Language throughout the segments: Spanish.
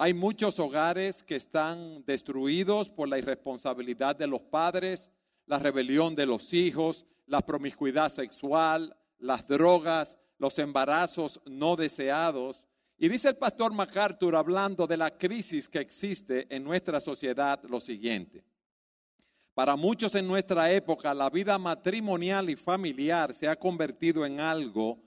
Hay muchos hogares que están destruidos por la irresponsabilidad de los padres, la rebelión de los hijos, la promiscuidad sexual, las drogas, los embarazos no deseados. Y dice el pastor MacArthur, hablando de la crisis que existe en nuestra sociedad, lo siguiente. Para muchos en nuestra época, la vida matrimonial y familiar se ha convertido en algo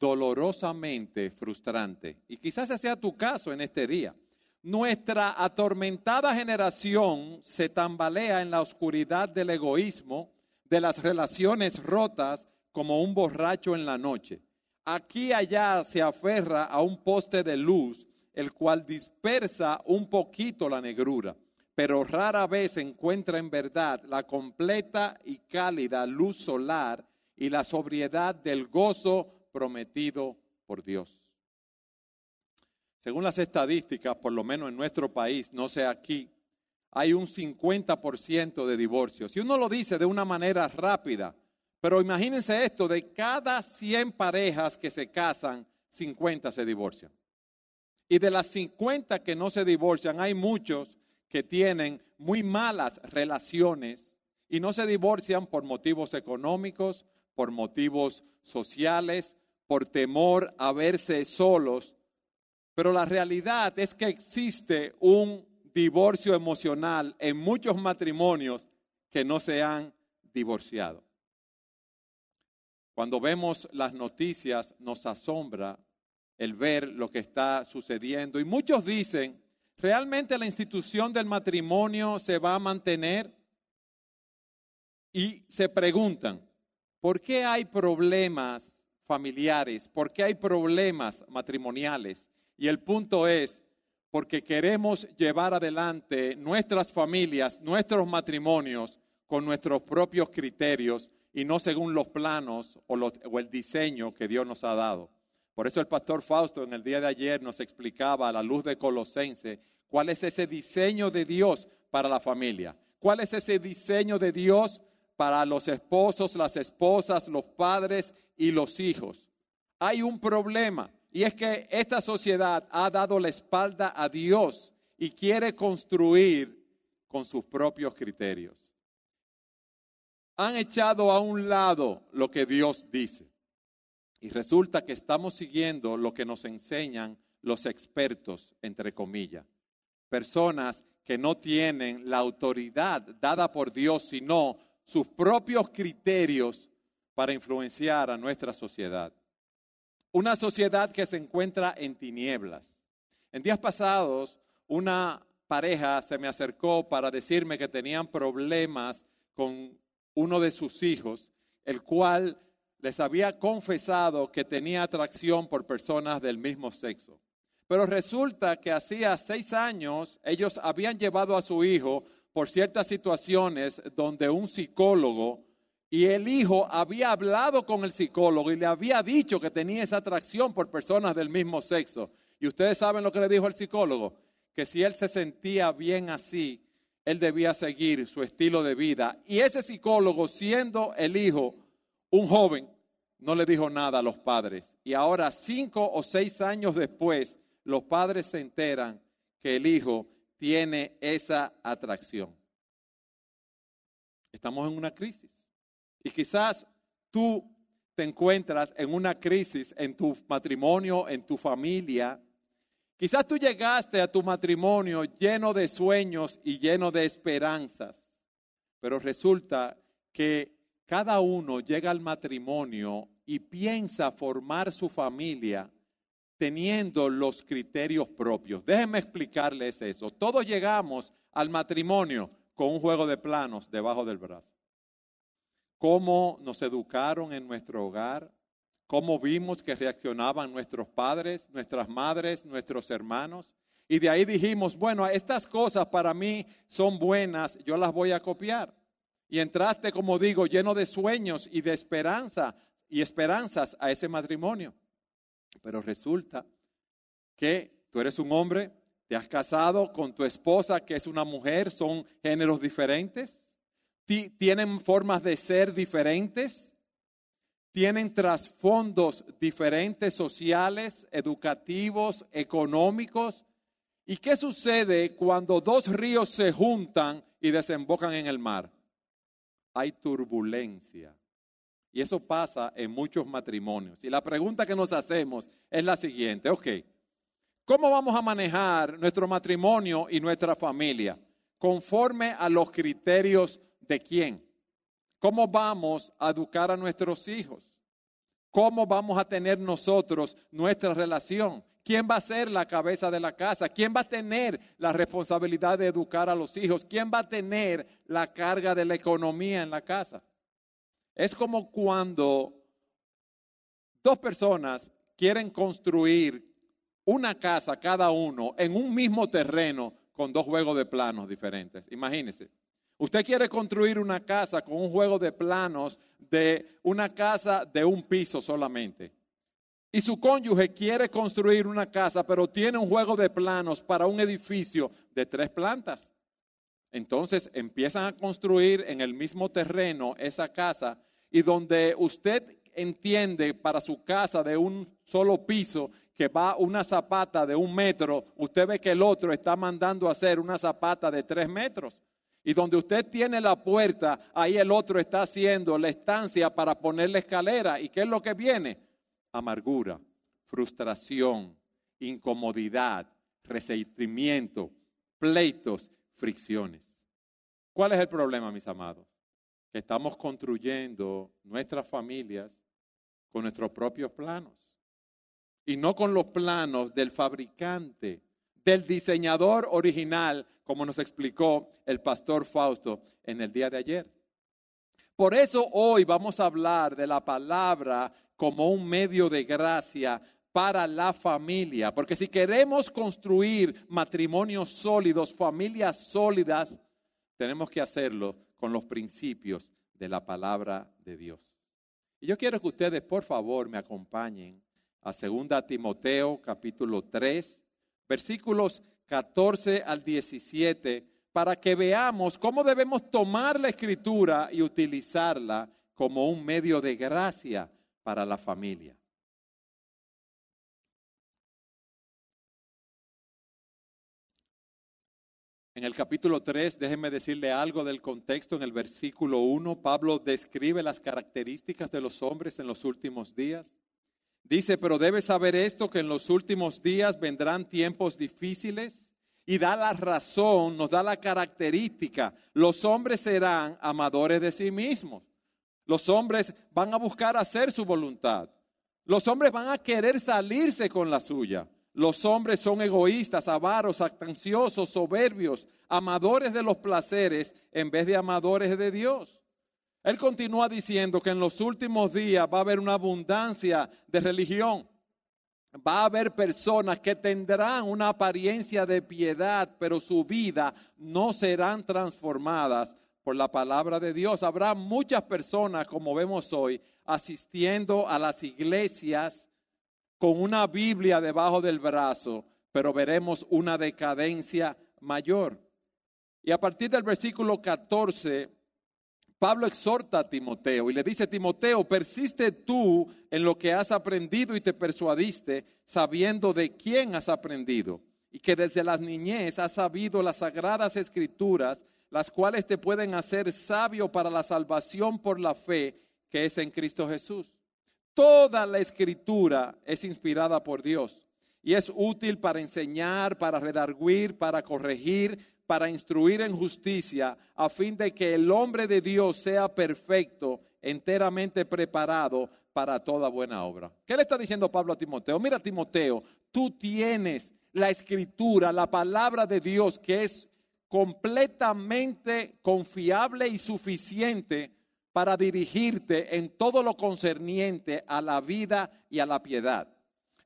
dolorosamente frustrante. Y quizás ese sea tu caso en este día. Nuestra atormentada generación se tambalea en la oscuridad del egoísmo, de las relaciones rotas, como un borracho en la noche. Aquí allá se aferra a un poste de luz, el cual dispersa un poquito la negrura, pero rara vez encuentra en verdad la completa y cálida luz solar y la sobriedad del gozo prometido por Dios. Según las estadísticas, por lo menos en nuestro país, no sé aquí, hay un 50% de divorcios. Si uno lo dice de una manera rápida, pero imagínense esto, de cada 100 parejas que se casan, 50 se divorcian. Y de las 50 que no se divorcian, hay muchos que tienen muy malas relaciones y no se divorcian por motivos económicos, por motivos sociales, por temor a verse solos. Pero la realidad es que existe un divorcio emocional en muchos matrimonios que no se han divorciado. Cuando vemos las noticias nos asombra el ver lo que está sucediendo. Y muchos dicen, ¿realmente la institución del matrimonio se va a mantener? Y se preguntan, ¿por qué hay problemas familiares? ¿Por qué hay problemas matrimoniales? Y el punto es, porque queremos llevar adelante nuestras familias, nuestros matrimonios con nuestros propios criterios y no según los planos o, el diseño que Dios nos ha dado. Por eso el pastor Fausto en el día de ayer nos explicaba a la luz de Colosense cuál es ese diseño de Dios para la familia, cuál es ese diseño de Dios para los esposos, las esposas, los padres y los hijos. Hay un problema y es que esta sociedad ha dado la espalda a Dios y quiere construir con sus propios criterios han echado a un lado lo que Dios dice. Y resulta que estamos siguiendo lo que nos enseñan los expertos, entre comillas. Personas que no tienen la autoridad dada por Dios, sino sus propios criterios para influenciar a nuestra sociedad. Una sociedad que se encuentra en tinieblas. En días pasados, una pareja se me acercó para decirme que tenían problemas con uno de sus hijos, el cual les había confesado que tenía atracción por personas del mismo sexo. Pero resulta que hacía seis años ellos habían llevado a su hijo por ciertas situaciones donde un psicólogo y el hijo había hablado con el psicólogo y le había dicho que tenía esa atracción por personas del mismo sexo. Y ustedes saben lo que le dijo el psicólogo, que si él se sentía bien así, él debía seguir su estilo de vida. Y ese psicólogo, siendo el hijo un joven, no le dijo nada a los padres. Y ahora, cinco o seis años después, los padres se enteran que el hijo tiene esa atracción. Estamos en una crisis. Y quizás tú te encuentras en una crisis en tu matrimonio, en tu familia, Quizás tú llegaste a tu matrimonio lleno de sueños y lleno de esperanzas, pero resulta que cada uno llega al matrimonio y piensa formar su familia teniendo los criterios propios. Déjenme explicarles eso. Todos llegamos al matrimonio con un juego de planos debajo del brazo. Cómo nos educaron en nuestro hogar, cómo vimos que reaccionaban nuestros padres, nuestras madres, nuestros hermanos. Y de ahí dijimos, bueno, estas cosas para mí son buenas, yo las voy a copiar. Y entraste, como digo, lleno de sueños y de esperanza y esperanzas a ese matrimonio. Pero resulta que tú eres un hombre, te has casado con tu esposa que es una mujer, son géneros diferentes, tienen formas de ser diferentes tienen trasfondos diferentes sociales, educativos, económicos, ¿Y qué sucede cuando dos ríos se juntan y desembocan en el mar? Hay turbulencia. Y eso pasa en muchos matrimonios. Y la pregunta que nos hacemos es la siguiente, ok, ¿cómo vamos a manejar nuestro matrimonio y nuestra familia? Conforme a los criterios de quién? ¿Cómo vamos a educar a nuestros hijos? ¿Cómo vamos a tener nosotros nuestra relación? ¿Quién va a ser la cabeza de la casa? ¿Quién va a tener la responsabilidad de educar a los hijos? ¿Quién va a tener la carga de la economía en la casa? Es como cuando dos personas quieren construir una casa cada uno en un mismo terreno con dos juegos de planos diferentes. Imagínense. Usted quiere construir una casa con un juego de planos de una casa de un piso solamente. Y su cónyuge quiere construir una casa, pero tiene un juego de planos para un edificio de tres plantas. Entonces empiezan a construir en el mismo terreno esa casa y donde usted entiende para su casa de un solo piso que va una zapata de un metro, usted ve que el otro está mandando a hacer una zapata de tres metros. Y donde usted tiene la puerta, ahí el otro está haciendo la estancia para poner la escalera. ¿Y qué es lo que viene? amargura, frustración, incomodidad, resentimiento, pleitos, fricciones. ¿Cuál es el problema, mis amados? Que estamos construyendo nuestras familias con nuestros propios planos y no con los planos del fabricante, del diseñador original, como nos explicó el pastor Fausto en el día de ayer. Por eso hoy vamos a hablar de la palabra como un medio de gracia para la familia. Porque si queremos construir matrimonios sólidos, familias sólidas, tenemos que hacerlo con los principios de la palabra de Dios. Y yo quiero que ustedes, por favor, me acompañen a 2 Timoteo capítulo 3, versículos 14 al 17, para que veamos cómo debemos tomar la escritura y utilizarla como un medio de gracia para la familia. En el capítulo 3, déjenme decirle algo del contexto. En el versículo 1, Pablo describe las características de los hombres en los últimos días. Dice, pero debes saber esto, que en los últimos días vendrán tiempos difíciles y da la razón, nos da la característica. Los hombres serán amadores de sí mismos los hombres van a buscar hacer su voluntad. Los hombres van a querer salirse con la suya. Los hombres son egoístas, avaros, actanciosos, soberbios, amadores de los placeres en vez de amadores de Dios. Él continúa diciendo que en los últimos días va a haber una abundancia de religión. Va a haber personas que tendrán una apariencia de piedad, pero su vida no serán transformadas por la palabra de Dios. Habrá muchas personas, como vemos hoy, asistiendo a las iglesias con una Biblia debajo del brazo, pero veremos una decadencia mayor. Y a partir del versículo 14, Pablo exhorta a Timoteo y le dice, Timoteo, persiste tú en lo que has aprendido y te persuadiste, sabiendo de quién has aprendido, y que desde la niñez has sabido las sagradas escrituras, las cuales te pueden hacer sabio para la salvación por la fe que es en Cristo Jesús. Toda la escritura es inspirada por Dios y es útil para enseñar, para redarguir, para corregir, para instruir en justicia, a fin de que el hombre de Dios sea perfecto, enteramente preparado para toda buena obra. ¿Qué le está diciendo Pablo a Timoteo? Mira, Timoteo, tú tienes la escritura, la palabra de Dios que es completamente confiable y suficiente para dirigirte en todo lo concerniente a la vida y a la piedad.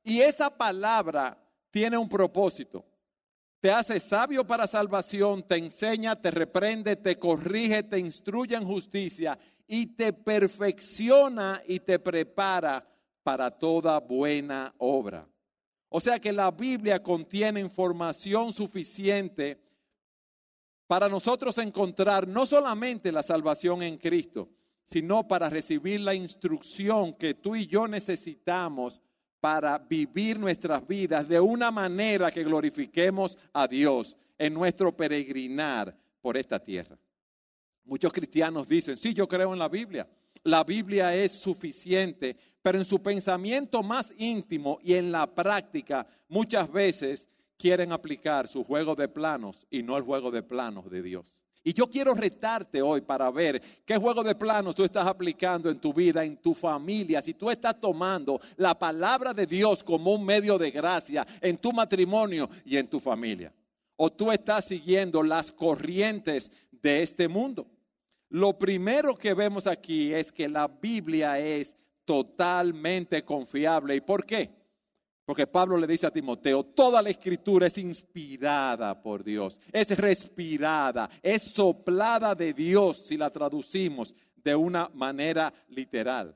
Y esa palabra tiene un propósito. Te hace sabio para salvación, te enseña, te reprende, te corrige, te instruye en justicia y te perfecciona y te prepara para toda buena obra. O sea que la Biblia contiene información suficiente para nosotros encontrar no solamente la salvación en Cristo, sino para recibir la instrucción que tú y yo necesitamos para vivir nuestras vidas de una manera que glorifiquemos a Dios en nuestro peregrinar por esta tierra. Muchos cristianos dicen, sí, yo creo en la Biblia. La Biblia es suficiente, pero en su pensamiento más íntimo y en la práctica muchas veces quieren aplicar su juego de planos y no el juego de planos de Dios. Y yo quiero retarte hoy para ver qué juego de planos tú estás aplicando en tu vida, en tu familia. Si tú estás tomando la palabra de Dios como un medio de gracia en tu matrimonio y en tu familia. O tú estás siguiendo las corrientes de este mundo. Lo primero que vemos aquí es que la Biblia es totalmente confiable. ¿Y por qué? Porque Pablo le dice a Timoteo, toda la escritura es inspirada por Dios, es respirada, es soplada de Dios si la traducimos de una manera literal.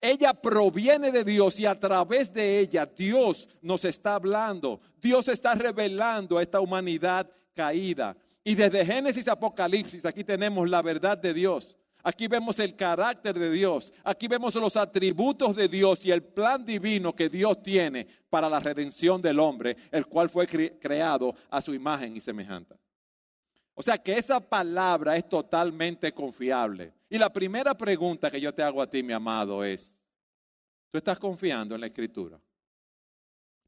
Ella proviene de Dios y a través de ella Dios nos está hablando, Dios está revelando a esta humanidad caída. Y desde Génesis a Apocalipsis aquí tenemos la verdad de Dios. Aquí vemos el carácter de Dios, aquí vemos los atributos de Dios y el plan divino que Dios tiene para la redención del hombre, el cual fue creado a su imagen y semejanza. O sea que esa palabra es totalmente confiable. Y la primera pregunta que yo te hago a ti, mi amado, es, ¿tú estás confiando en la escritura?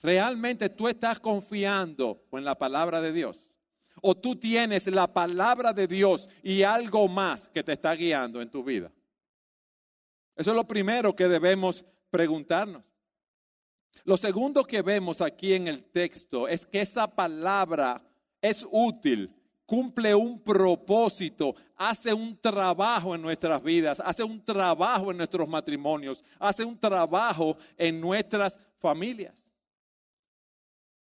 ¿Realmente tú estás confiando en la palabra de Dios? O tú tienes la palabra de Dios y algo más que te está guiando en tu vida? Eso es lo primero que debemos preguntarnos. Lo segundo que vemos aquí en el texto es que esa palabra es útil, cumple un propósito, hace un trabajo en nuestras vidas, hace un trabajo en nuestros matrimonios, hace un trabajo en nuestras familias.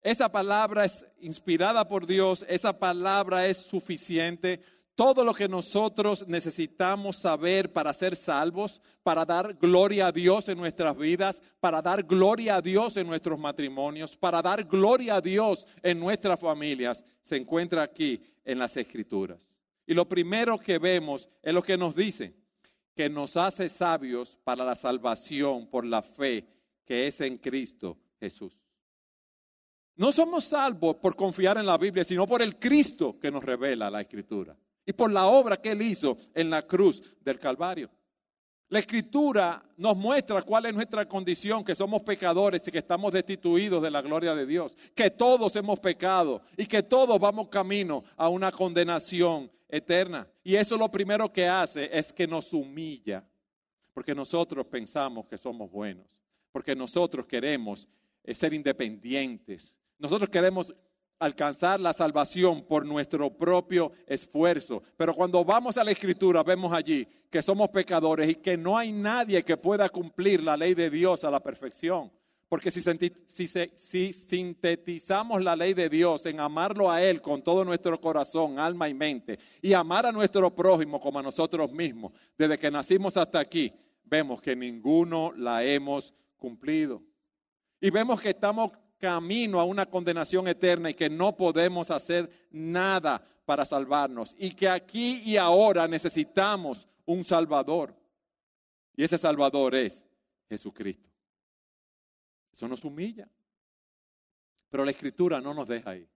Esa palabra es inspirada por Dios, esa palabra es suficiente. Todo lo que nosotros necesitamos saber para ser salvos, para dar gloria a Dios en nuestras vidas, para dar gloria a Dios en nuestros matrimonios, para dar gloria a Dios en nuestras familias, se encuentra aquí en las Escrituras. Y lo primero que vemos es lo que nos dice, que nos hace sabios para la salvación por la fe que es en Cristo Jesús. No somos salvos por confiar en la Biblia, sino por el Cristo que nos revela la Escritura y por la obra que Él hizo en la cruz del Calvario. La Escritura nos muestra cuál es nuestra condición, que somos pecadores y que estamos destituidos de la gloria de Dios, que todos hemos pecado y que todos vamos camino a una condenación eterna. Y eso lo primero que hace es que nos humilla, porque nosotros pensamos que somos buenos, porque nosotros queremos eh, ser independientes, nosotros queremos alcanzar la salvación por nuestro propio esfuerzo. Pero cuando vamos a la escritura vemos allí que somos pecadores y que no hay nadie que pueda cumplir la ley de Dios a la perfección. Porque si, si, sintetizamos la ley de Dios en amarlo a Él con todo nuestro corazón, alma y mente, y amar a nuestro prójimo como a nosotros mismos, desde que nacimos hasta aquí, vemos que ninguno la hemos cumplido. Y vemos que estamos camino a una condenación eterna y que no podemos hacer nada para salvarnos. Y que aquí y ahora necesitamos un Salvador. Y ese Salvador es Jesucristo. Eso nos humilla. Pero la Escritura no nos deja ahí.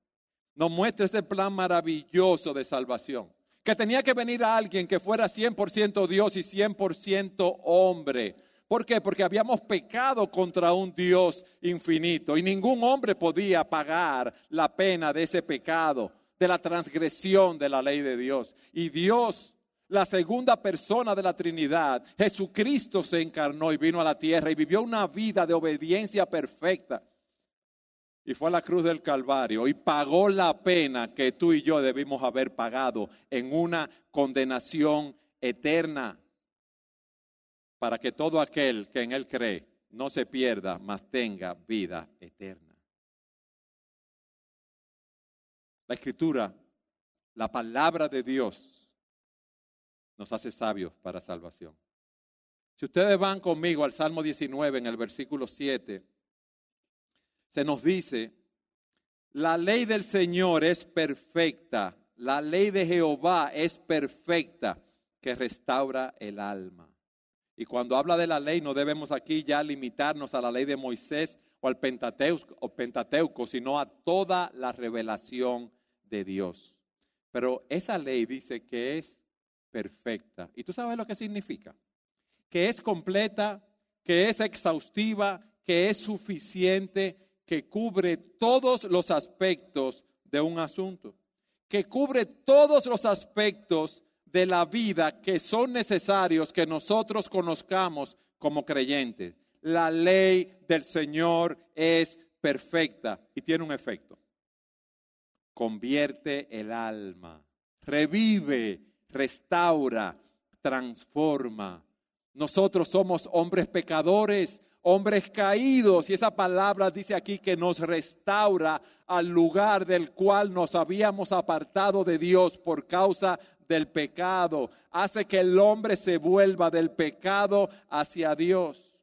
Nos muestra ese plan maravilloso de salvación. Que tenía que venir a alguien que fuera 100% Dios y 100% hombre ¿Por qué? Porque habíamos pecado contra un Dios infinito y ningún hombre podía pagar la pena de ese pecado, de la transgresión de la ley de Dios. Y Dios, la segunda persona de la Trinidad, Jesucristo se encarnó y vino a la tierra y vivió una vida de obediencia perfecta. Y fue a la cruz del Calvario y pagó la pena que tú y yo debimos haber pagado en una condenación eterna para que todo aquel que en Él cree no se pierda, mas tenga vida eterna. La escritura, la palabra de Dios, nos hace sabios para salvación. Si ustedes van conmigo al Salmo 19 en el versículo 7, se nos dice, la ley del Señor es perfecta, la ley de Jehová es perfecta, que restaura el alma. Y cuando habla de la ley, no debemos aquí ya limitarnos a la ley de Moisés o al Pentateuco, o Pentateuco, sino a toda la revelación de Dios. Pero esa ley dice que es perfecta. ¿Y tú sabes lo que significa? Que es completa, que es exhaustiva, que es suficiente, que cubre todos los aspectos de un asunto, que cubre todos los aspectos de la vida que son necesarios que nosotros conozcamos como creyentes. La ley del Señor es perfecta y tiene un efecto convierte el alma, revive, restaura, transforma. Nosotros somos hombres pecadores, hombres caídos, y esa palabra dice aquí que nos restaura al lugar del cual nos habíamos apartado de Dios por causa del pecado, hace que el hombre se vuelva del pecado hacia Dios.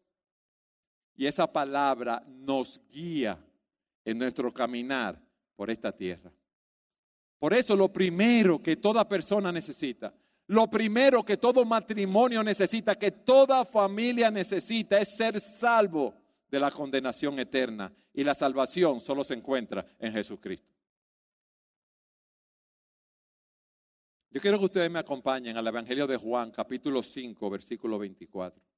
Y esa palabra nos guía en nuestro caminar por esta tierra. Por eso lo primero que toda persona necesita, lo primero que todo matrimonio necesita, que toda familia necesita, es ser salvo de la condenación eterna. Y la salvación solo se encuentra en Jesucristo. Yo quiero que ustedes me acompañen al Evangelio de Juan, capítulo 5, versículo 24.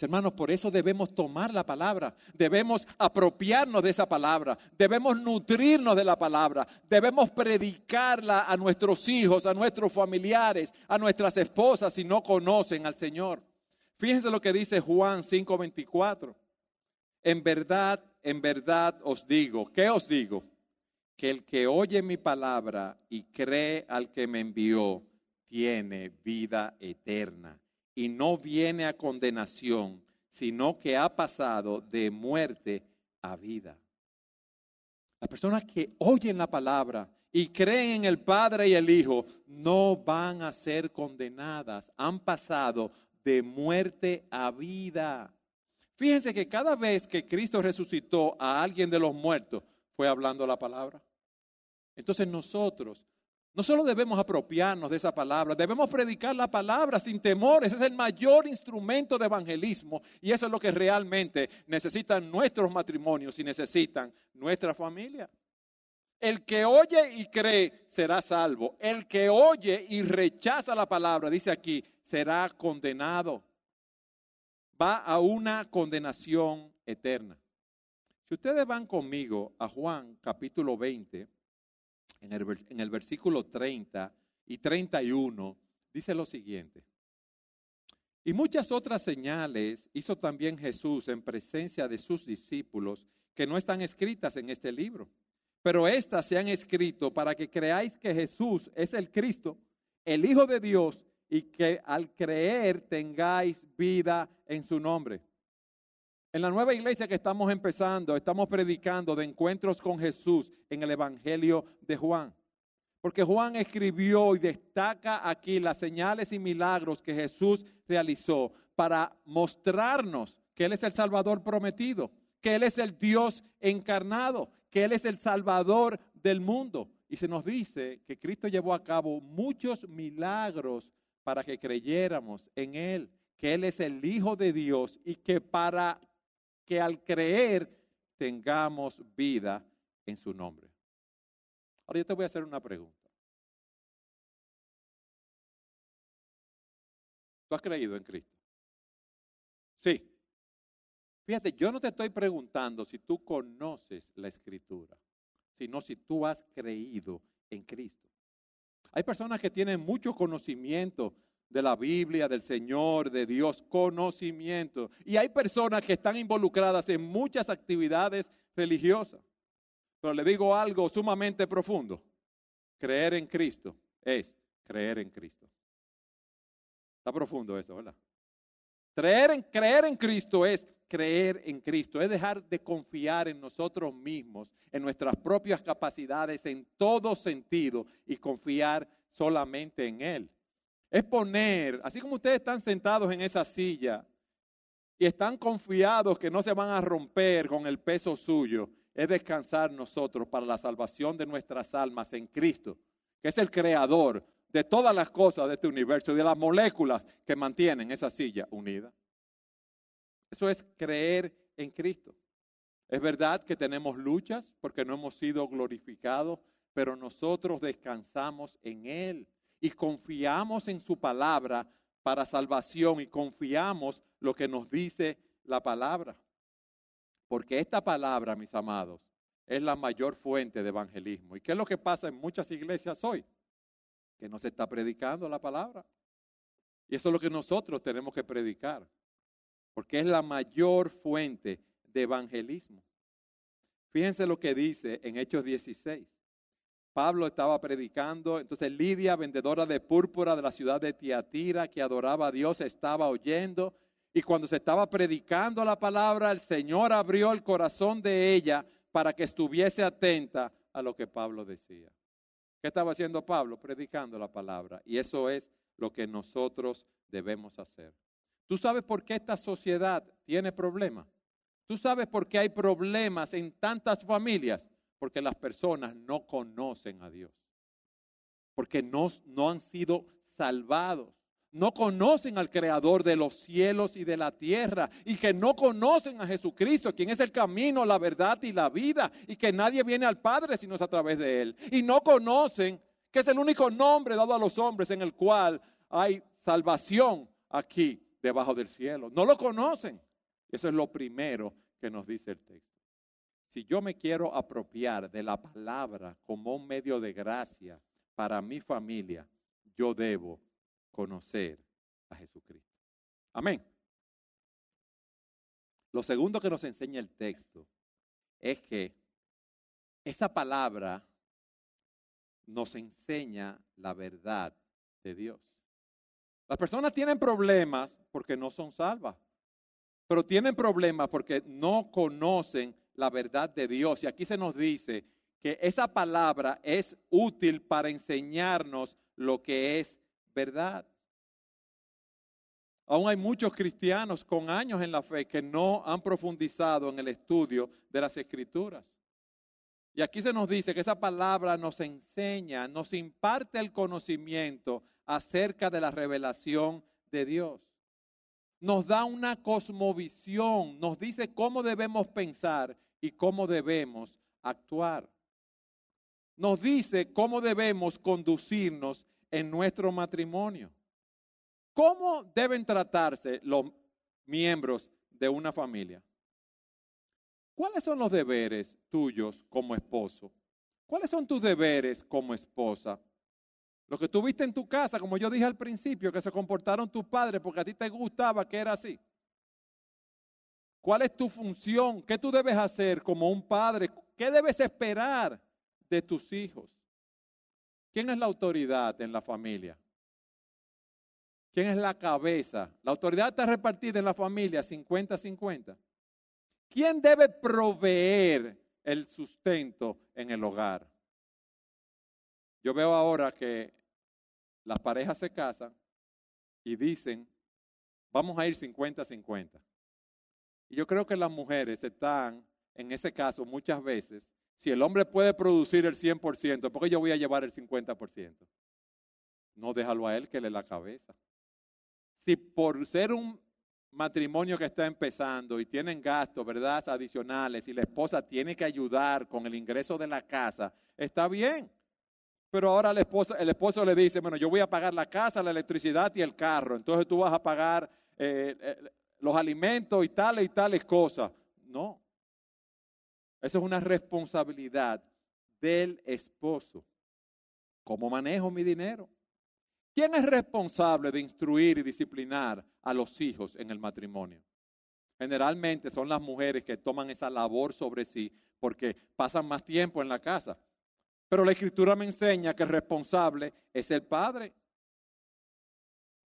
Hermanos, por eso debemos tomar la palabra, debemos apropiarnos de esa palabra, debemos nutrirnos de la palabra, debemos predicarla a nuestros hijos, a nuestros familiares, a nuestras esposas si no conocen al Señor. Fíjense lo que dice Juan 5:24. En verdad, en verdad os digo, ¿qué os digo? Que el que oye mi palabra y cree al que me envió, tiene vida eterna y no viene a condenación, sino que ha pasado de muerte a vida. Las personas que oyen la palabra y creen en el Padre y el Hijo no van a ser condenadas, han pasado de muerte a vida. Fíjense que cada vez que Cristo resucitó a alguien de los muertos, fue hablando la palabra. Entonces nosotros no solo debemos apropiarnos de esa palabra, debemos predicar la palabra sin temor. Ese es el mayor instrumento de evangelismo y eso es lo que realmente necesitan nuestros matrimonios y necesitan nuestra familia. El que oye y cree será salvo. El que oye y rechaza la palabra, dice aquí, será condenado. Va a una condenación eterna. Si ustedes van conmigo a Juan capítulo 20, en el, versículo 30 y 31, dice lo siguiente. Y muchas otras señales hizo también Jesús en presencia de sus discípulos que no están escritas en este libro. Pero estas se han escrito para que creáis que Jesús es el Cristo, el Hijo de Dios, y que al creer tengáis vida en su nombre. En la nueva iglesia que estamos empezando, estamos predicando de encuentros con Jesús en el Evangelio de Juan. Porque Juan escribió y destaca aquí las señales y milagros que Jesús realizó para mostrarnos que Él es el Salvador prometido, que Él es el Dios encarnado, que Él es el Salvador del mundo. Y se nos dice que Cristo llevó a cabo muchos milagros para que creyéramos en Él, que Él es el Hijo de Dios y que para que al creer tengamos vida en su nombre. Ahora yo te voy a hacer una pregunta. ¿Tú has creído en Cristo? Sí. Fíjate, yo no te estoy preguntando si tú conoces la escritura, sino si tú has creído en Cristo. Hay personas que tienen mucho conocimiento de la Biblia, del Señor, de Dios, conocimiento. Y hay personas que están involucradas en muchas actividades religiosas. Pero le digo algo sumamente profundo. Creer en Cristo es creer en Cristo. Está profundo eso, ¿verdad? Creer en, creer en Cristo es creer en Cristo, es dejar de confiar en nosotros mismos, en nuestras propias capacidades, en todo sentido, y confiar solamente en Él es poner, así como ustedes están sentados en esa silla y están confiados que no se van a romper con el peso suyo, es descansar nosotros para la salvación de nuestras almas en Cristo, que es el creador de todas las cosas de este universo, de las moléculas que mantienen esa silla unida. Eso es creer en Cristo. Es verdad que tenemos luchas porque no hemos sido glorificados, pero nosotros descansamos en Él y confiamos en su palabra para salvación y confiamos lo que nos dice la palabra. Porque esta palabra, mis amados, es la mayor fuente de evangelismo. ¿Y qué es lo que pasa en muchas iglesias hoy? Que no se está predicando la palabra. Y eso es lo que nosotros tenemos que predicar. Porque es la mayor fuente de evangelismo. Fíjense lo que dice en Hechos 16. Pablo estaba predicando, entonces Lidia, vendedora de púrpura de la ciudad de Tiatira, que adoraba a Dios, estaba oyendo. Y cuando se estaba predicando la palabra, el Señor abrió el corazón de ella para que estuviese atenta a lo que Pablo decía. ¿Qué estaba haciendo Pablo? Predicando la palabra. Y eso es lo que nosotros debemos hacer. ¿Tú sabes por qué esta sociedad tiene problemas? ¿Tú sabes por qué hay problemas en tantas familias? Porque las personas no conocen a Dios. Porque no, han sido salvados. No conocen al Creador de los cielos y de la tierra. Y que no conocen a Jesucristo, quien es el camino, la verdad y la vida. Y que nadie viene al Padre sino es a través de Él. Y no conocen que es el único nombre dado a los hombres en el cual hay salvación aquí debajo del cielo. No lo conocen. Eso es lo primero que nos dice el texto. Si yo me quiero apropiar de la palabra como un medio de gracia para mi familia, yo debo conocer a Jesucristo. Amén. Lo segundo que nos enseña el texto es que esa palabra nos enseña la verdad de Dios. Las personas tienen problemas porque no son salvas, pero tienen problemas porque no conocen la verdad de Dios. Y aquí se nos dice que esa palabra es útil para enseñarnos lo que es verdad. Aún hay muchos cristianos con años en la fe que no han profundizado en el estudio de las escrituras. Y aquí se nos dice que esa palabra nos enseña, nos imparte el conocimiento acerca de la revelación de Dios. Nos da una cosmovisión, nos dice cómo debemos pensar y cómo debemos actuar. Nos dice cómo debemos conducirnos en nuestro matrimonio. ¿Cómo deben tratarse los miembros de una familia? ¿Cuáles son los deberes tuyos como esposo? ¿Cuáles son tus deberes como esposa? Lo que tuviste en tu casa, como yo dije al principio, que se comportaron tus padres porque a ti te gustaba que era así. ¿Cuál es tu función? ¿Qué tú debes hacer como un padre? ¿Qué debes esperar de tus hijos? ¿Quién es la autoridad en la familia? ¿Quién es la cabeza? La autoridad está repartida en la familia 50-50. ¿Quién debe proveer el sustento en el hogar? Yo veo ahora que las parejas se casan y dicen, vamos a ir 50-50. Y yo creo que las mujeres están, en ese caso, muchas veces, si el hombre puede producir el 100%, ¿por qué yo voy a llevar el 50%? No déjalo a él que le la cabeza. Si por ser un matrimonio que está empezando y tienen gastos, ¿verdad? Adicionales y la esposa tiene que ayudar con el ingreso de la casa, está bien. Pero ahora el esposo, le dice, bueno, yo voy a pagar la casa, la electricidad y el carro, entonces tú vas a pagar eh, eh, los alimentos y tales y tales cosas. No. Eso es una responsabilidad del esposo. ¿Cómo manejo mi dinero? ¿Quién es responsable de instruir y disciplinar a los hijos en el matrimonio? Generalmente son las mujeres que toman esa labor sobre sí porque pasan más tiempo en la casa. Pero la escritura me enseña que el responsable es el padre.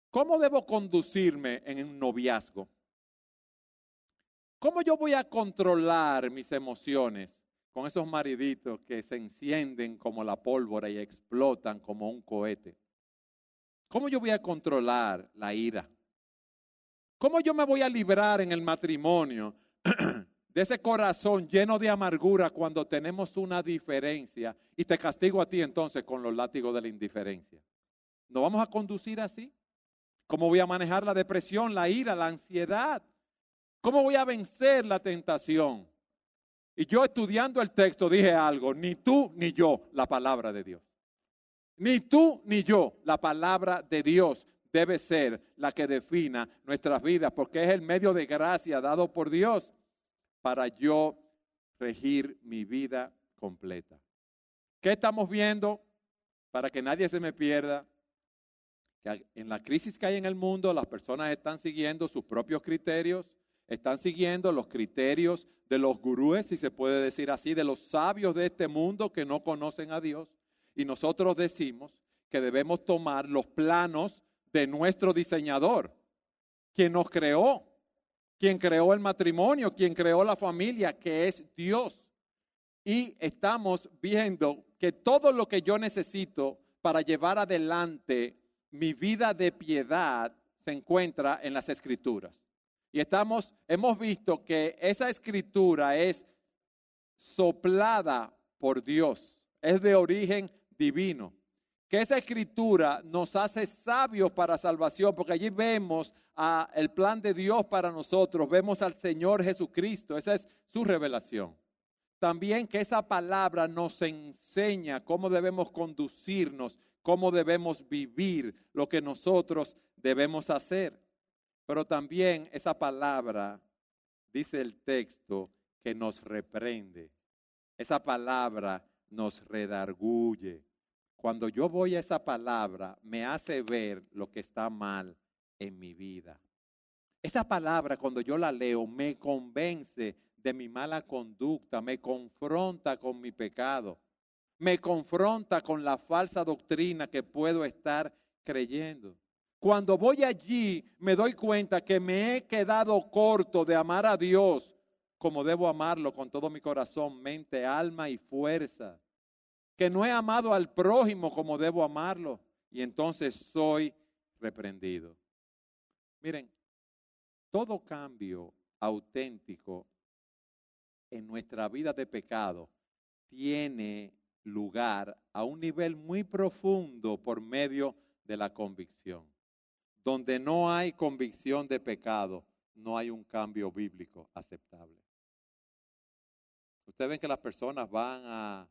¿Cómo debo conducirme en un noviazgo? ¿Cómo yo voy a controlar mis emociones con esos mariditos que se encienden como la pólvora y explotan como un cohete? ¿Cómo yo voy a controlar la ira? ¿Cómo yo me voy a librar en el matrimonio de ese corazón lleno de amargura cuando tenemos una diferencia y te castigo a ti entonces con los látigos de la indiferencia. ¿No vamos a conducir así? ¿Cómo voy a manejar la depresión, la ira, la ansiedad? ¿Cómo voy a vencer la tentación? Y yo estudiando el texto dije algo, ni tú ni yo, la palabra de Dios. Ni tú ni yo, la palabra de Dios debe ser la que defina nuestras vidas, porque es el medio de gracia dado por Dios para yo regir mi vida completa. ¿Qué estamos viendo? Para que nadie se me pierda, que en la crisis que hay en el mundo, las personas están siguiendo sus propios criterios, están siguiendo los criterios de los gurúes, si se puede decir así, de los sabios de este mundo que no conocen a Dios. Y nosotros decimos que debemos tomar los planos de nuestro diseñador, quien nos creó, quien creó el matrimonio, quien creó la familia, que es Dios. Y estamos viendo que todo lo que yo necesito para llevar adelante mi vida de piedad se encuentra en las escrituras. Y estamos, hemos visto que esa escritura es soplada por Dios, es de origen divino. Que esa escritura nos hace sabios para salvación, porque allí vemos a el plan de Dios para nosotros, vemos al Señor Jesucristo, esa es su revelación. También que esa palabra nos enseña cómo debemos conducirnos, cómo debemos vivir, lo que nosotros debemos hacer. Pero también esa palabra, dice el texto, que nos reprende. Esa palabra nos redarguye. Cuando yo voy a esa palabra, me hace ver lo que está mal en mi vida. Esa palabra, cuando yo la leo, me convence de mi mala conducta, me confronta con mi pecado, me confronta con la falsa doctrina que puedo estar creyendo. Cuando voy allí me doy cuenta que me he quedado corto de amar a Dios como debo amarlo con todo mi corazón, mente, alma y fuerza. Que no he amado al prójimo como debo amarlo y entonces soy reprendido. Miren, todo cambio auténtico en nuestra vida de pecado tiene lugar a un nivel muy profundo por medio de la convicción. Donde no hay convicción de pecado, no hay un cambio bíblico aceptable. Ustedes ven que las personas van a,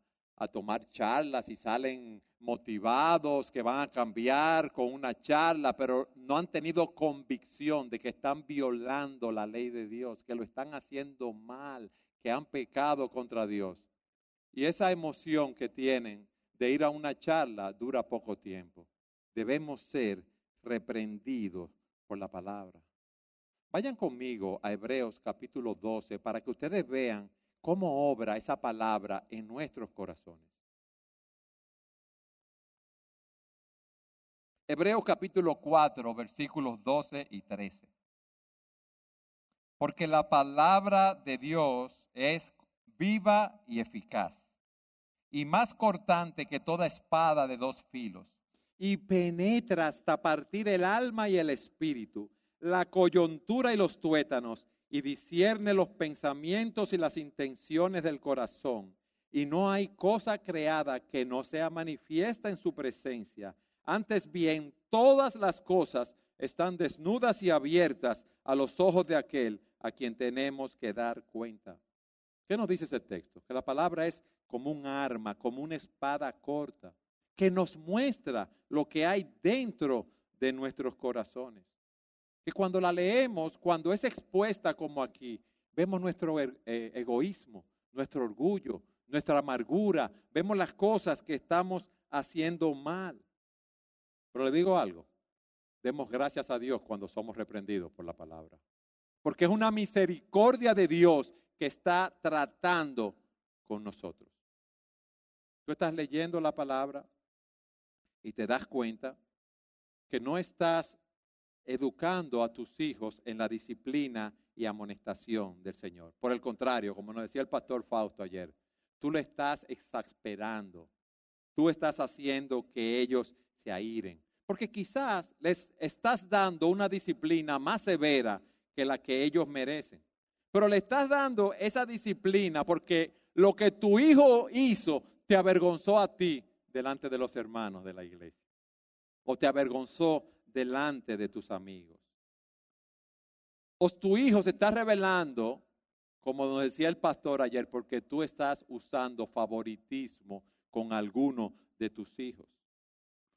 tomar charlas y salen motivados, que van a cambiar con una charla, pero no han tenido convicción de que están violando la ley de Dios, que lo están haciendo mal, que han pecado contra Dios. Y esa emoción que tienen de ir a una charla dura poco tiempo. Debemos ser reprendidos por la palabra. Vayan conmigo a Hebreos capítulo 12 para que ustedes vean cómo obra esa palabra en nuestros corazones. Hebreos capítulo 4, versículos 12 y 13. Porque la palabra de Dios es viva y eficaz, y más cortante que toda espada de dos filos y penetra hasta partir el alma y el espíritu, la coyuntura y los tuétanos, y discierne los pensamientos y las intenciones del corazón. Y no hay cosa creada que no sea manifiesta en su presencia. Antes bien, todas las cosas están desnudas y abiertas a los ojos de aquel a quien tenemos que dar cuenta. ¿Qué nos dice ese texto? Que la palabra es como un arma, como una espada corta que nos muestra lo que hay dentro de nuestros corazones. Que cuando la leemos, cuando es expuesta como aquí, vemos nuestro er, eh, egoísmo, nuestro orgullo, nuestra amargura, vemos las cosas que estamos haciendo mal. Pero le digo algo, demos gracias a Dios cuando somos reprendidos por la palabra. Porque es una misericordia de Dios que está tratando con nosotros. Tú estás leyendo la palabra, y te das cuenta que no estás educando a tus hijos en la disciplina y amonestación del Señor. Por el contrario, como nos decía el pastor Fausto ayer, tú le estás exasperando, tú estás haciendo que ellos se airen, porque quizás les estás dando una disciplina más severa que la que ellos merecen. Pero le estás dando esa disciplina porque lo que tu hijo hizo te avergonzó a ti delante de los hermanos de la iglesia. o te avergonzó delante de tus amigos. O tu hijo se está revelando, como nos decía el pastor ayer, porque tú estás usando favoritismo con alguno de tus hijos.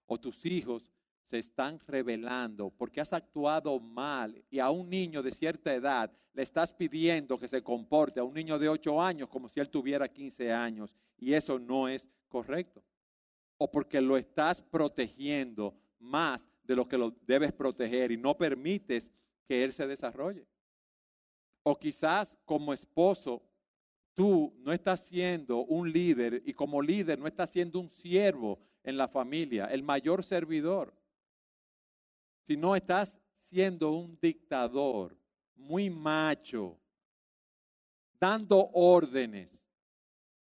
O tus hijos se están revelando porque has actuado mal y a un niño de cierta edad le estás pidiendo que se comporte a un niño de 8 años como si él tuviera 15 años y eso no es correcto. O porque lo estás protegiendo más de lo que lo debes proteger y no permites que él se desarrolle. O quizás como esposo tú no estás siendo un líder y como líder no estás siendo un siervo en la familia, el mayor servidor si no estás siendo un dictador, muy macho, dando órdenes.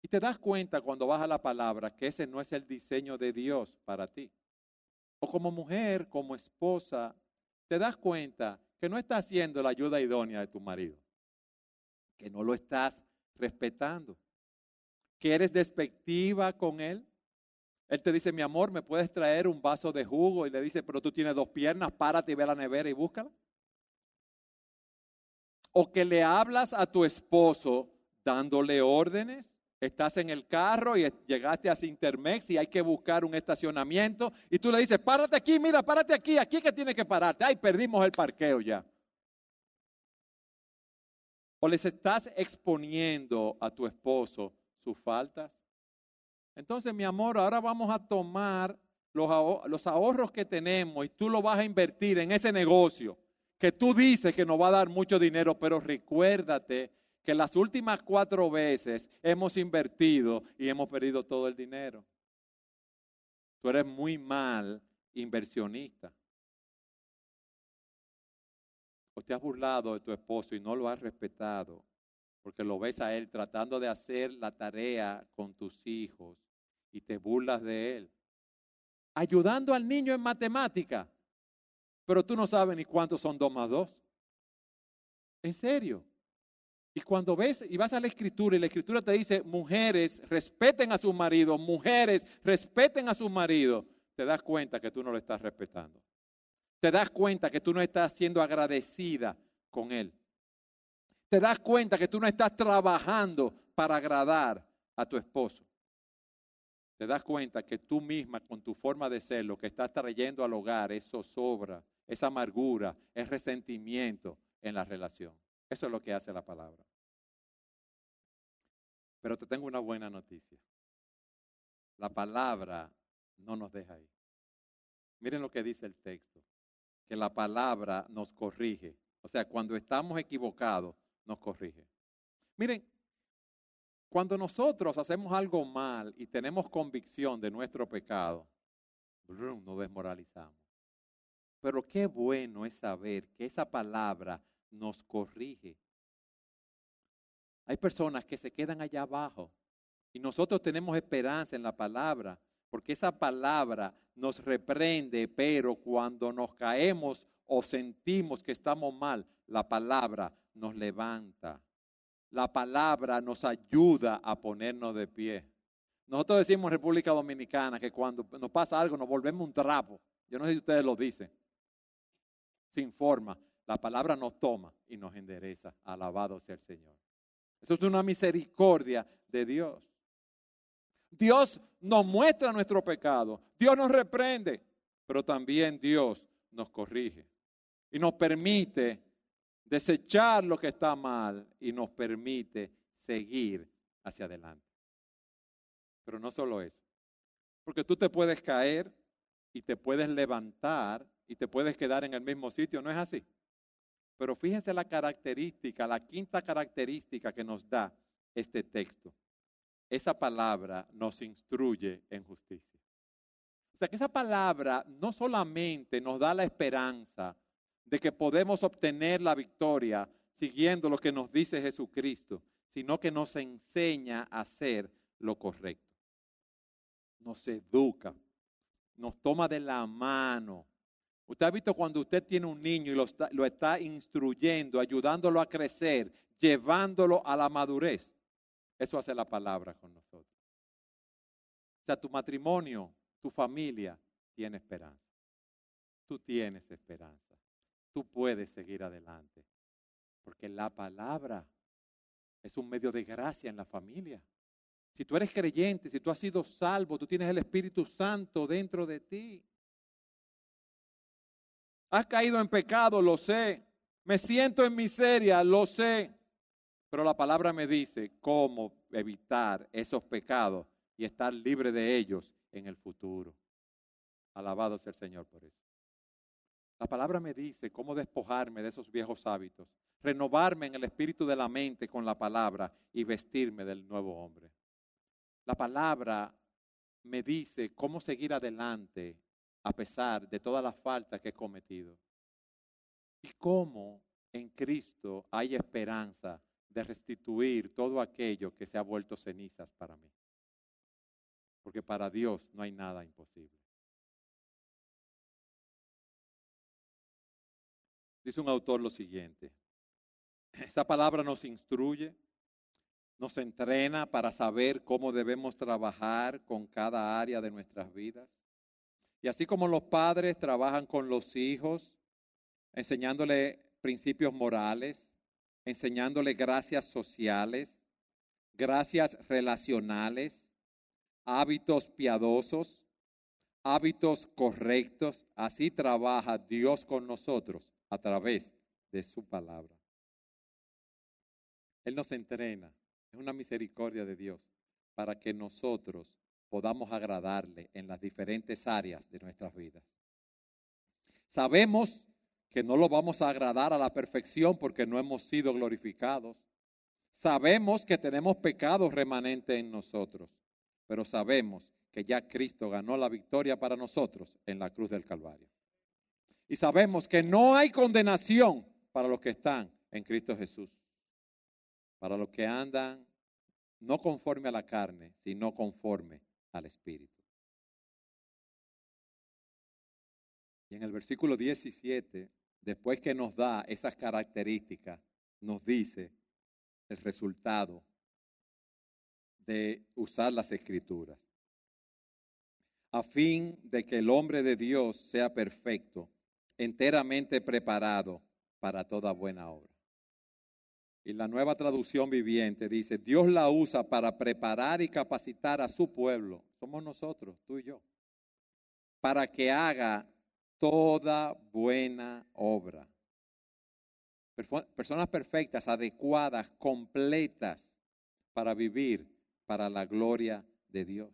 Y te das cuenta cuando vas a la palabra que ese no es el diseño de Dios para ti. O como mujer, como esposa, te das cuenta que no estás siendo la ayuda idónea de tu marido, que no lo estás respetando, que eres despectiva con él, él te dice, mi amor, ¿me puedes traer un vaso de jugo? Y le dice, pero tú tienes dos piernas, párate y ve a la nevera y búscala. O que le hablas a tu esposo dándole órdenes. Estás en el carro y llegaste a Sintermex y hay que buscar un estacionamiento. Y tú le dices, párate aquí, mira, párate aquí, aquí que tienes que pararte. Ay, perdimos el parqueo ya. O les estás exponiendo a tu esposo sus faltas entonces, mi amor, ahora vamos a tomar los, ahorros que tenemos y tú lo vas a invertir en ese negocio que tú dices que nos va a dar mucho dinero, pero recuérdate que las últimas cuatro veces hemos invertido y hemos perdido todo el dinero. Tú eres muy mal inversionista. O te has burlado de tu esposo y no lo has respetado porque lo ves a él tratando de hacer la tarea con tus hijos y te burlas de él. Ayudando al niño en matemática, pero tú no sabes ni cuántos son dos más dos. En serio. Y cuando ves y vas a la escritura y la escritura te dice, mujeres, respeten a su marido, mujeres, respeten a su marido, te das cuenta que tú no lo estás respetando. Te das cuenta que tú no estás siendo agradecida con él te das cuenta que tú no estás trabajando para agradar a tu esposo. Te das cuenta que tú misma con tu forma de ser lo que estás trayendo al hogar es zozobra, es amargura, es resentimiento en la relación. Eso es lo que hace la palabra. Pero te tengo una buena noticia. La palabra no nos deja ahí. Miren lo que dice el texto, que la palabra nos corrige. O sea, cuando estamos equivocados, nos corrige. Miren, cuando nosotros hacemos algo mal y tenemos convicción de nuestro pecado, nos desmoralizamos. Pero qué bueno es saber que esa palabra nos corrige. Hay personas que se quedan allá abajo y nosotros tenemos esperanza en la palabra, porque esa palabra nos reprende, pero cuando nos caemos o sentimos que estamos mal, la palabra nos levanta. La palabra nos ayuda a ponernos de pie. Nosotros decimos en República Dominicana que cuando nos pasa algo nos volvemos un trapo. Yo no sé si ustedes lo dicen. Sin forma. La palabra nos toma y nos endereza. Alabado sea el Señor. Eso es una misericordia de Dios. Dios nos muestra nuestro pecado. Dios nos reprende. Pero también Dios nos corrige. Y nos permite desechar lo que está mal y nos permite seguir hacia adelante. Pero no solo eso, porque tú te puedes caer y te puedes levantar y te puedes quedar en el mismo sitio, ¿no es así? Pero fíjense la característica, la quinta característica que nos da este texto. Esa palabra nos instruye en justicia. O sea que esa palabra no solamente nos da la esperanza de que podemos obtener la victoria siguiendo lo que nos dice Jesucristo, sino que nos enseña a hacer lo correcto. Nos educa, nos toma de la mano. Usted ha visto cuando usted tiene un niño y lo está, lo está instruyendo, ayudándolo a crecer, llevándolo a la madurez. Eso hace la palabra con nosotros. O sea, tu matrimonio, tu familia tiene esperanza. tú tienes esperanza. Tú puedes seguir adelante. Porque la palabra es un medio de gracia en la familia. Si tú eres creyente, si tú has sido salvo, tú tienes el Espíritu Santo dentro de ti. Has caído en pecado, lo sé. Me siento en miseria, lo sé. Pero la palabra me dice cómo evitar esos pecados y estar libre de ellos en el futuro. Alabado sea el Señor por eso. La palabra me dice cómo despojarme de esos viejos hábitos, renovarme en el espíritu de la mente con la palabra y vestirme del nuevo hombre. La palabra me dice cómo seguir adelante a pesar de todas las faltas que he cometido. Y cómo en Cristo hay esperanza de restituir todo aquello que se ha vuelto cenizas para mí. Porque para Dios no hay nada imposible. Dice un autor lo siguiente. Esta palabra nos instruye, nos entrena para saber cómo debemos trabajar con cada área de nuestras vidas. Y así como los padres trabajan con los hijos, enseñándole principios morales, enseñándole gracias sociales, gracias relacionales, hábitos piadosos, hábitos correctos. Así trabaja Dios con nosotros a través de su palabra. Él nos entrena, es una misericordia de Dios para que nosotros podamos agradarle en las diferentes áreas de nuestras vidas. Sabemos que no lo vamos a agradar a la perfección porque no hemos sido glorificados. Sabemos que tenemos pecados remanentes en nosotros, pero sabemos que ya Cristo ganó la victoria para nosotros en la cruz del Calvario. Y sabemos que no hay condenación para los que están en Cristo Jesús, para los que andan no conforme a la carne, sino conforme al Espíritu. Y en el versículo 17, después que nos da esas características, nos dice el resultado de usar las escrituras, a fin de que el hombre de Dios sea perfecto, enteramente preparado para toda buena obra. Y la nueva traducción viviente dice, Dios la usa para preparar y capacitar a su pueblo, somos nosotros, tú y yo, para que haga toda buena obra. Personas perfectas, adecuadas, completas para vivir para la gloria de Dios.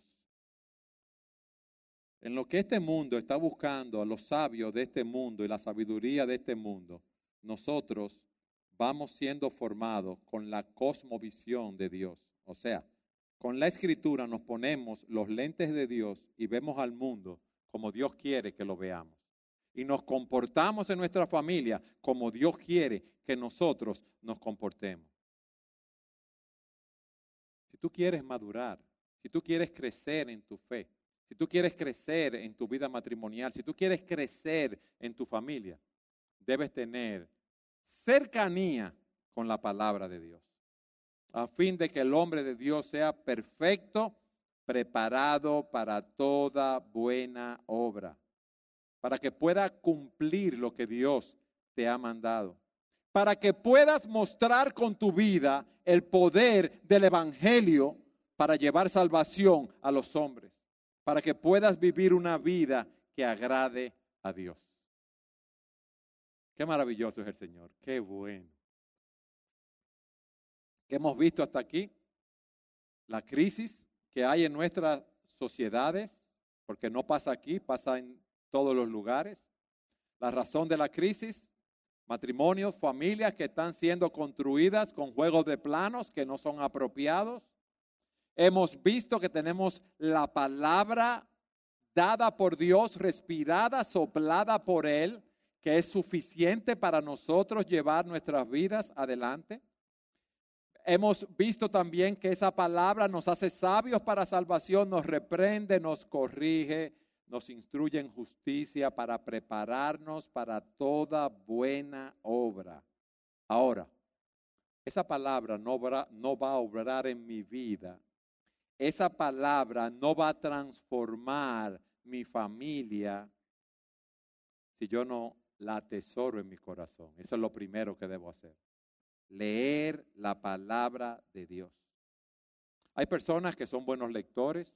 En lo que este mundo está buscando a los sabios de este mundo y la sabiduría de este mundo, nosotros vamos siendo formados con la cosmovisión de Dios. O sea, con la escritura nos ponemos los lentes de Dios y vemos al mundo como Dios quiere que lo veamos. Y nos comportamos en nuestra familia como Dios quiere que nosotros nos comportemos. Si tú quieres madurar, si tú quieres crecer en tu fe, si tú quieres crecer en tu vida matrimonial, si tú quieres crecer en tu familia, debes tener cercanía con la palabra de Dios, a fin de que el hombre de Dios sea perfecto, preparado para toda buena obra, para que pueda cumplir lo que Dios te ha mandado, para que puedas mostrar con tu vida el poder del Evangelio para llevar salvación a los hombres, para que puedas vivir una vida que agrade a Dios. Qué maravilloso es el Señor, qué bueno. ¿Qué hemos visto hasta aquí? La crisis que hay en nuestras sociedades, porque no pasa aquí, pasa en todos los lugares. La razón de la crisis, matrimonios, familias que están siendo construidas con juegos de planos que no son apropiados. Hemos visto que tenemos la palabra dada por Dios, respirada, soplada por Él, que es suficiente para nosotros llevar nuestras vidas adelante. Hemos visto también que esa palabra nos hace sabios para salvación, nos reprende, nos corrige, nos instruye en justicia para prepararnos para toda buena obra. Ahora, esa palabra no va, no va a obrar en mi vida. Esa palabra no va a transformar mi familia si yo no la atesoro en mi corazón. Eso es lo primero que debo hacer. Leer la palabra de Dios. Hay personas que son buenos lectores,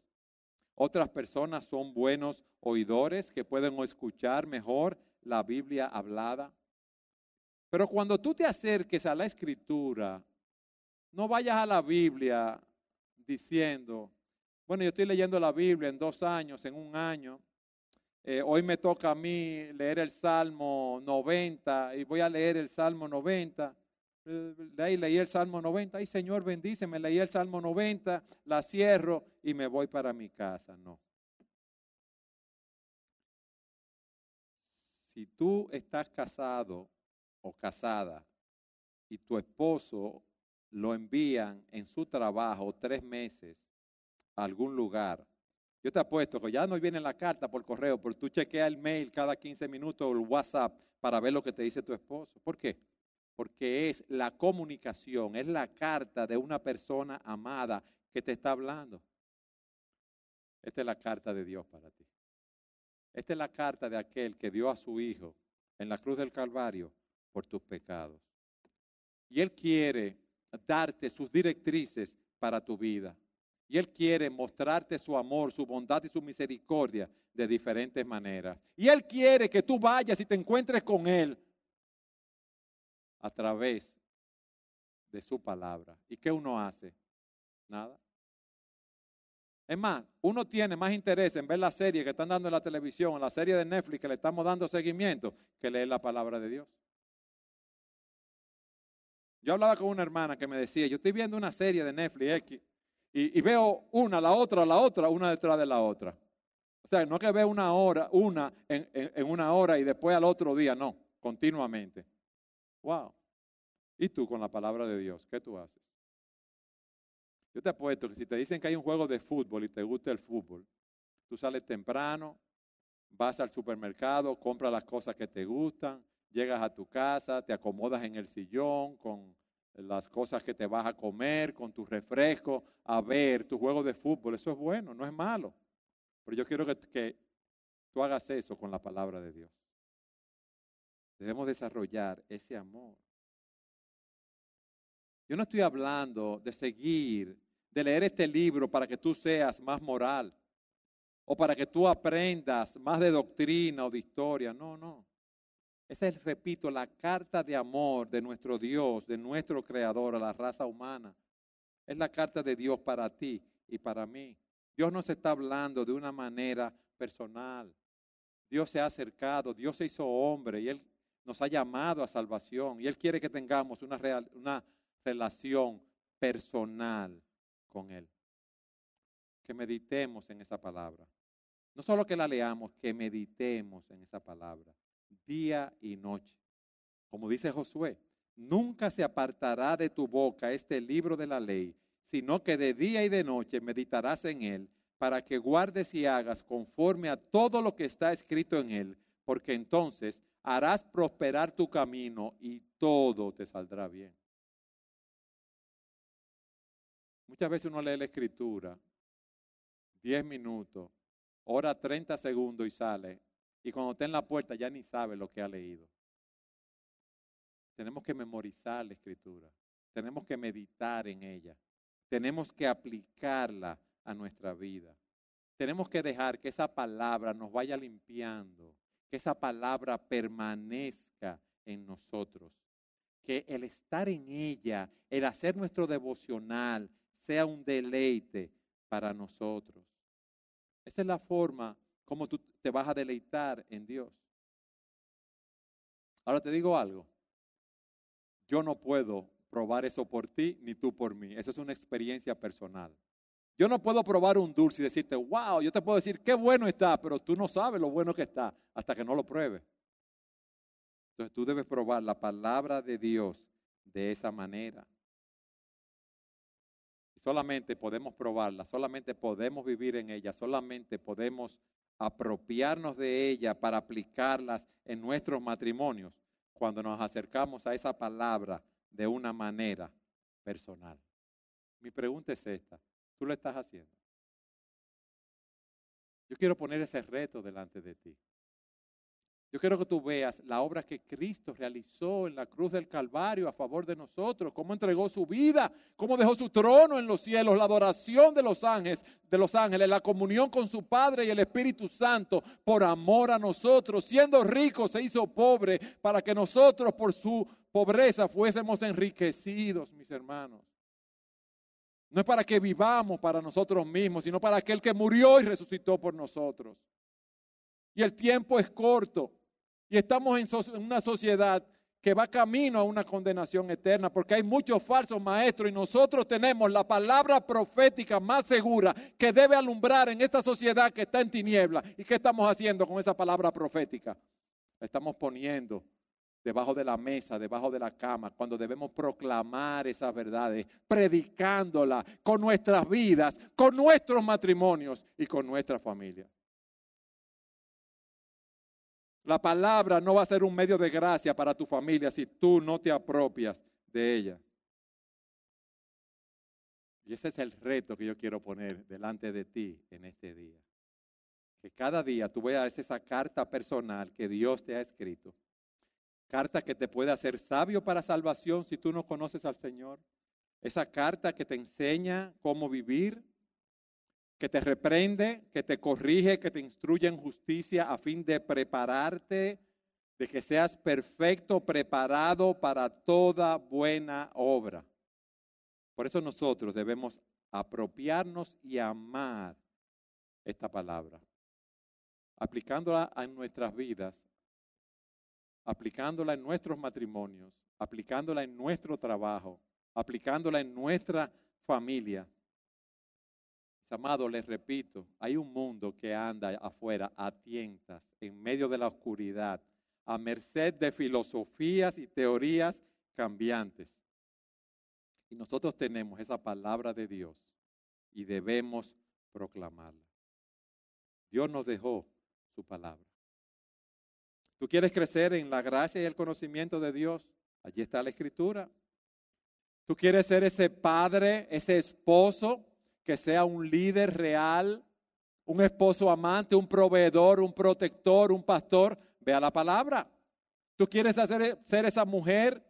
otras personas son buenos oidores que pueden escuchar mejor la Biblia hablada. Pero cuando tú te acerques a la escritura, no vayas a la Biblia diciendo, bueno, yo estoy leyendo la Biblia en dos años, en un año. Eh, hoy me toca a mí leer el Salmo 90 y voy a leer el Salmo 90. Eh, de ahí leí el Salmo 90. Ay, Señor, bendíceme. Leí el Salmo 90, la cierro y me voy para mi casa. No. Si tú estás casado o casada y tu esposo lo envían en su trabajo tres meses a algún lugar, yo te apuesto que ya no viene la carta por correo, pero tú chequeas el mail cada 15 minutos o el WhatsApp para ver lo que te dice tu esposo. ¿Por qué? Porque es la comunicación, es la carta de una persona amada que te está hablando. Esta es la carta de Dios para ti. Esta es la carta de aquel que dio a su Hijo en la cruz del Calvario por tus pecados. Y Él quiere darte sus directrices para tu vida. Y Él quiere mostrarte su amor, su bondad y su misericordia de diferentes maneras. Y Él quiere que tú vayas y te encuentres con Él a través de su palabra. ¿Y qué uno hace? Nada. Es más, uno tiene más interés en ver la serie que están dando en la televisión, la serie de Netflix que le estamos dando seguimiento, que leer la palabra de Dios. Yo hablaba con una hermana que me decía, yo estoy viendo una serie de Netflix X y, veo una, la otra, la otra, una detrás de la otra. O sea, no que veo una hora, una en, en, una hora y después al otro día, no, continuamente. Wow. ¿Y tú con la palabra de Dios? ¿Qué tú haces? Yo te apuesto que si te dicen que hay un juego de fútbol y te gusta el fútbol, tú sales temprano, vas al supermercado, compras las cosas que te gustan, llegas a tu casa, te acomodas en el sillón con las cosas que te vas a comer, con tu refresco, a ver tu juego de fútbol. Eso es bueno, no es malo. Pero yo quiero que, que tú hagas eso con la palabra de Dios. Debemos desarrollar ese amor. Yo no estoy hablando de seguir, de leer este libro para que tú seas más moral o para que tú aprendas más de doctrina o de historia. No, no. Esa es, repito, la carta de amor de nuestro Dios, de nuestro Creador a la raza humana. Es la carta de Dios para ti y para mí. Dios nos está hablando de una manera personal. Dios se ha acercado, Dios se hizo hombre y Él nos ha llamado a salvación y Él quiere que tengamos una, una relación personal con Él. Que meditemos en esa palabra. No solo que la leamos, que meditemos en esa palabra día y noche. Como dice Josué, nunca se apartará de tu boca este libro de la ley, sino que de día y de noche meditarás en él, para que guardes y hagas conforme a todo lo que está escrito en él, porque entonces harás prosperar tu camino y todo te saldrá bien. Muchas veces uno lee la escritura, 10 minutos, hora 30 segundos y sale y cuando está en la puerta ya ni sabe lo que ha leído. Tenemos que memorizar la escritura. Tenemos que meditar en ella. Tenemos que aplicarla a nuestra vida. Tenemos que dejar que esa palabra nos vaya limpiando, que esa palabra permanezca en nosotros, que el estar en ella, el hacer nuestro devocional, sea un deleite para nosotros. Esa es la forma como tú te vas a deleitar en Dios. Ahora te digo algo. Yo no puedo probar eso por ti ni tú por mí. Eso es una experiencia personal. Yo no puedo probar un dulce y decirte, wow, yo te puedo decir qué bueno está, pero tú no sabes lo bueno que está hasta que no lo pruebes. Entonces tú debes probar la palabra de Dios de esa manera. Solamente podemos probarla, solamente podemos vivir en ella, solamente podemos apropiarnos de ella para aplicarlas en nuestros matrimonios cuando nos acercamos a esa palabra de una manera personal. Mi pregunta es esta, ¿tú lo estás haciendo? Yo quiero poner ese reto delante de ti. Yo quiero que tú veas la obra que Cristo realizó en la cruz del Calvario a favor de nosotros, cómo entregó su vida, cómo dejó su trono en los cielos, la adoración de los ángeles, de los ángeles, la comunión con su Padre y el Espíritu Santo por amor a nosotros, siendo rico se hizo pobre para que nosotros por su pobreza fuésemos enriquecidos, mis hermanos. No es para que vivamos para nosotros mismos, sino para aquel que murió y resucitó por nosotros. Y el tiempo es corto. Y estamos en, una sociedad que va camino a una condenación eterna, porque hay muchos falsos maestros y nosotros tenemos la palabra profética más segura que debe alumbrar en esta sociedad que está en tiniebla. ¿Y qué estamos haciendo con esa palabra profética? La estamos poniendo debajo de la mesa, debajo de la cama, cuando debemos proclamar esas verdades, predicándola con nuestras vidas, con nuestros matrimonios y con nuestra familia. La palabra no va a ser un medio de gracia para tu familia si tú no te apropias de ella. Y ese es el reto que yo quiero poner delante de ti en este día. Que cada día tú veas esa carta personal que Dios te ha escrito. Carta que te puede hacer sabio para salvación si tú no conoces al Señor. Esa carta que te enseña cómo vivir, que te reprende, que te corrige, que te instruye en justicia a fin de prepararte, de que seas perfecto, preparado para toda buena obra. Por eso nosotros debemos apropiarnos y amar esta palabra, aplicándola en nuestras vidas, aplicándola en nuestros matrimonios, aplicándola en nuestro trabajo, aplicándola en nuestra familia Amado, les repito, hay un mundo que anda afuera a tientas, en medio de la oscuridad, a merced de filosofías y teorías cambiantes. Y nosotros tenemos esa palabra de Dios y debemos proclamarla. Dios nos dejó su palabra. ¿Tú quieres crecer en la gracia y el conocimiento de Dios? Allí está la escritura. ¿Tú quieres ser ese padre, ese esposo que sea un líder real, un esposo amante, un proveedor, un protector, un pastor, vea la palabra. Tú quieres hacer, ser esa mujer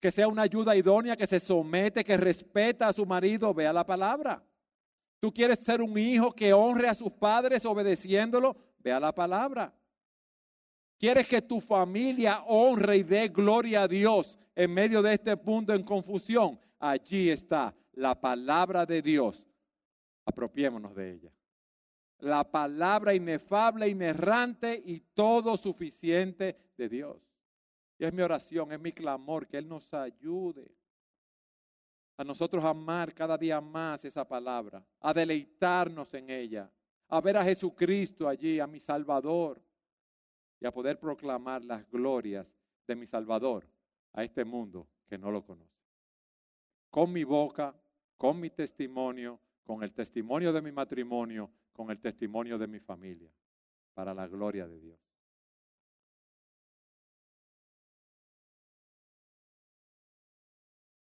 que sea una ayuda idónea, que se somete, que respeta a su marido, vea la palabra. Tú quieres ser un hijo que honre a sus padres obedeciéndolo, vea la palabra. Quieres que tu familia honre y dé gloria a Dios en medio de este punto en confusión. Allí está la palabra de Dios, apropiémonos de ella. La palabra inefable, inerrante y todo suficiente de Dios. Y es mi oración, es mi clamor, que Él nos ayude a nosotros amar cada día más esa palabra, a deleitarnos en ella, a ver a Jesucristo allí, a mi Salvador, y a poder proclamar las glorias de mi Salvador a este mundo que no lo conoce. Con mi boca con mi testimonio, con el testimonio de mi matrimonio, con el testimonio de mi familia, para la gloria de Dios.